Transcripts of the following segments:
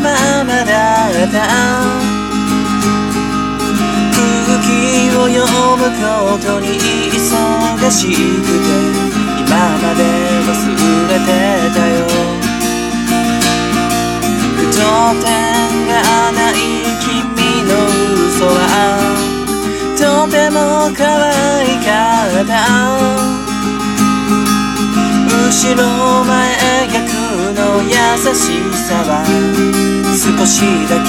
ままだった空気を読むことに忙しくて今まで忘れてたよ。句読点がない君の嘘はとても可愛かった後ろ前逆の優しさは少しだけ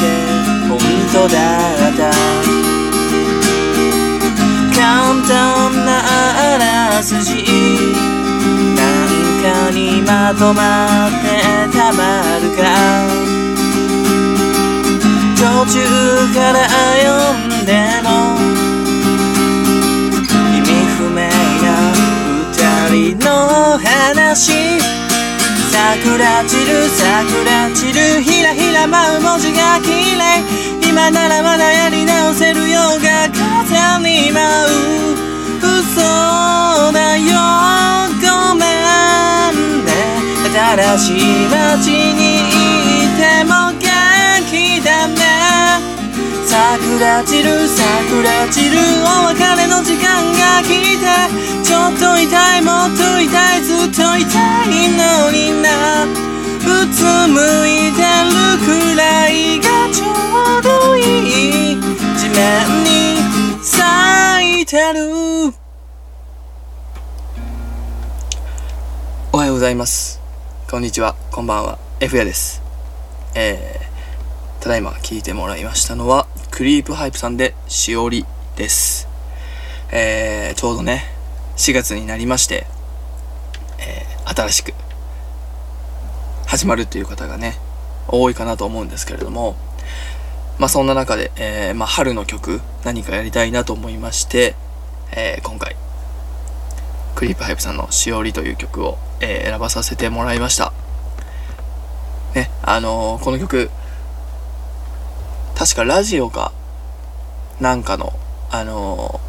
本当だった。簡単なあらすじなんかにまとまってたまるか。途中から読んでも話。桜散る桜散るひらひら舞う文字が綺麗。今ならまだやり直せるようが風に舞う。嘘だよ。ごめんね。新しい街に桜散る桜散るお別れの時間が来てちょっと痛いもっと痛いずっと痛いのになうつむいてるくらいがちょうどいい地面に咲いてるおはようございます。こんにちは。こんばんは。F やです。えー、ただいま聞いてもらいましたのはクリープハイプさんでしおりです。えー、ちょうどね4月になりまして、えー、新しく始まるという方がね多いかなと思うんですけれどもまあそんな中で、えー、まあ、春の曲何かやりたいなと思いまして、えー、今回クリープハイプさんの「しおり」という曲を、えー、選ばさせてもらいました。ねあのこの曲確かラジオか。なんかのあの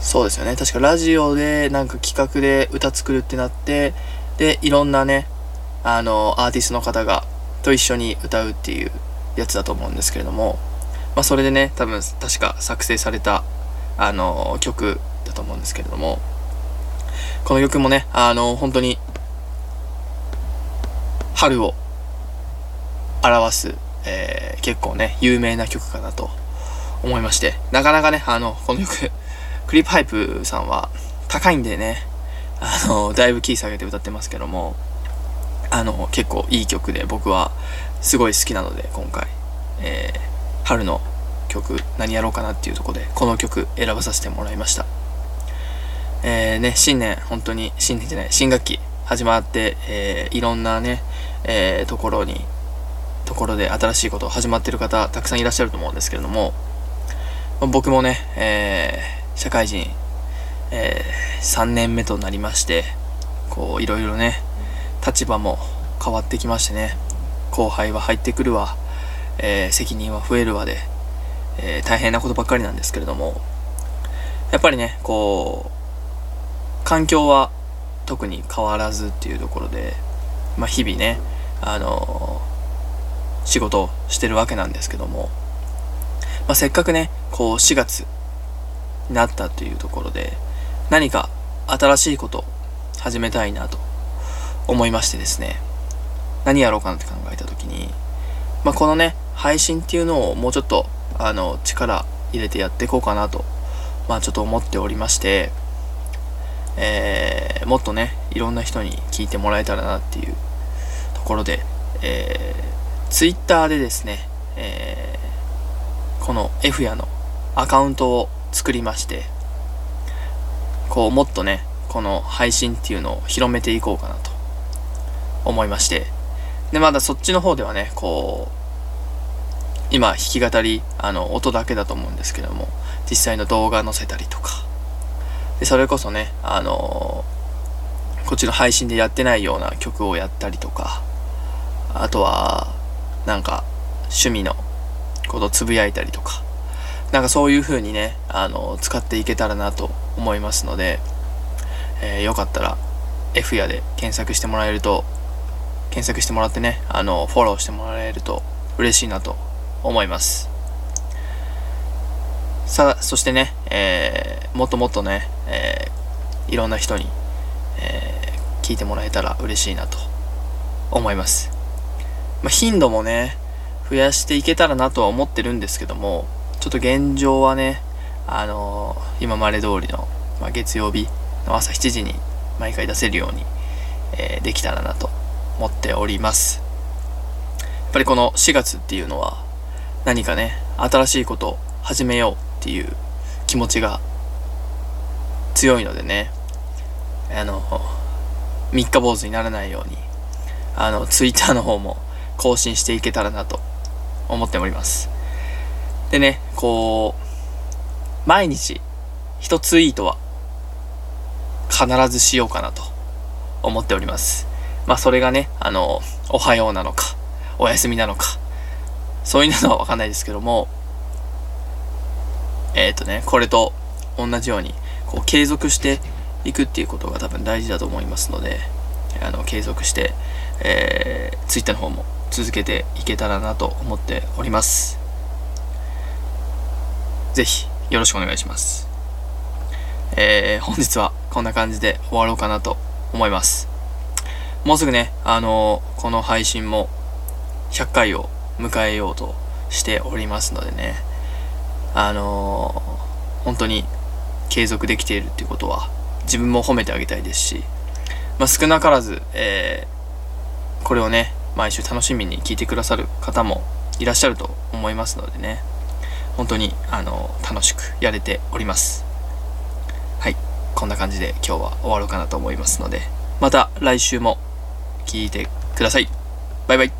そうですよね。確かラジオでなんか企画で歌作るってなってでいろんなねあのアーティストの方がと一緒に歌うっていうやつだと思うんですけれどもまあそれでね多分確か作成されたあの曲だと思うんですけれどもこの曲もねあの本当に春を表す、えー、結構ね有名な曲かなと思いましてなかなかねあのこの曲 クリープハイプさんは高いんでねあのだいぶキー下げて歌ってますけどもあの結構いい曲で僕はすごい好きなので今回、えー、春の曲何やろうかなっていうとこでこの曲選ばさせてもらいました。えー、ね新年本当に新年じゃない新学期始まって、えー、いろんなね、えー、ところにところで新しいこと始まってる方たくさんいらっしゃると思うんですけれども僕もね、えー、社会人、えー、3年目となりましてこういろいろね立場も変わってきましてね後輩は入ってくるわ、えー、責任は増えるわで、え、大変なことばっかりなんですけれどもやっぱりねこう環境は特に変わらずっていうところで、まあ、日々ねあのー、仕事をしてるわけなんですけども、まあ、せっかくねこう4月になったというところで何か新しいことを始めたいなと思いましてですね。何やろうかなって考えた時に、まあ、このね配信っていうのをもうちょっとあの力入れてやっていこうかなとまあちょっと思っておりましてえー、もっとねいろんな人に聞いてもらえたらなっていうところで、えー、Twitter でですね、えー、この F やのアカウントを作りましてこうもっとねこの配信っていうのを広めていこうかなと思いましてでまだそっちの方ではねこう今弾き語りあの音だけだと思うんですけども実際の動画載せたりとかでそれこそねあのー、こっちの配信でやってないような曲をやったりとかあとはなんか趣味のことつぶやいたりとかなんかそういう風にね、あの、使っていけたらなと思いますので、えー、よかったら F やで検索してもらえると、検索してもらってね、あの、フォローしてもらえると嬉しいなと思います。さあ、そしてね、えー、もっともっとね、えー、いろんな人に、えー、聞いてもらえたら嬉しいなと思います。まあ、頻度もね、増やしていけたらなとは思ってるんですけども、ちょっと現状はね、あのー、今まで通りの、まあ、月曜日の朝7時に毎回出せるように、えー、できたらなと思っております。やっぱりこの4月っていうのは何かね、新しいことを始めようっていう気持ちが強いのでね、あの、三日坊主にならないように、あの、ツイッターの方も更新していけたらなと思っております。でね、こう、毎日一ツイートは必ずしようかなと思っております。まあそれがね、あの、おはようなのか、お休みなのか、そういうのはわかんないですけども、えっ、ー、とね、これと同じように、こう継続していくっていうことが多分大事だと思いますので、あの、継続して、えー、ツイッターの方も続けていけたらなと思っております。ぜひよろしくお願いします。えー、本日はこんな感じで終わろうかなと思います。もうすぐね、あのー、この配信も100回を迎えようとしておりますのでね、あのー、本当に継続できているっていうことは自分も褒めてあげたいですし、まあ、少なからず、えー、これをね、毎週楽しみに聞いてくださる方もいらっしゃると思いますのでね、本当に、あの、楽しくやれております。はい。こんな感じで今日は終わろうかなと思いますので、また来週も聞いてください。バイバイ。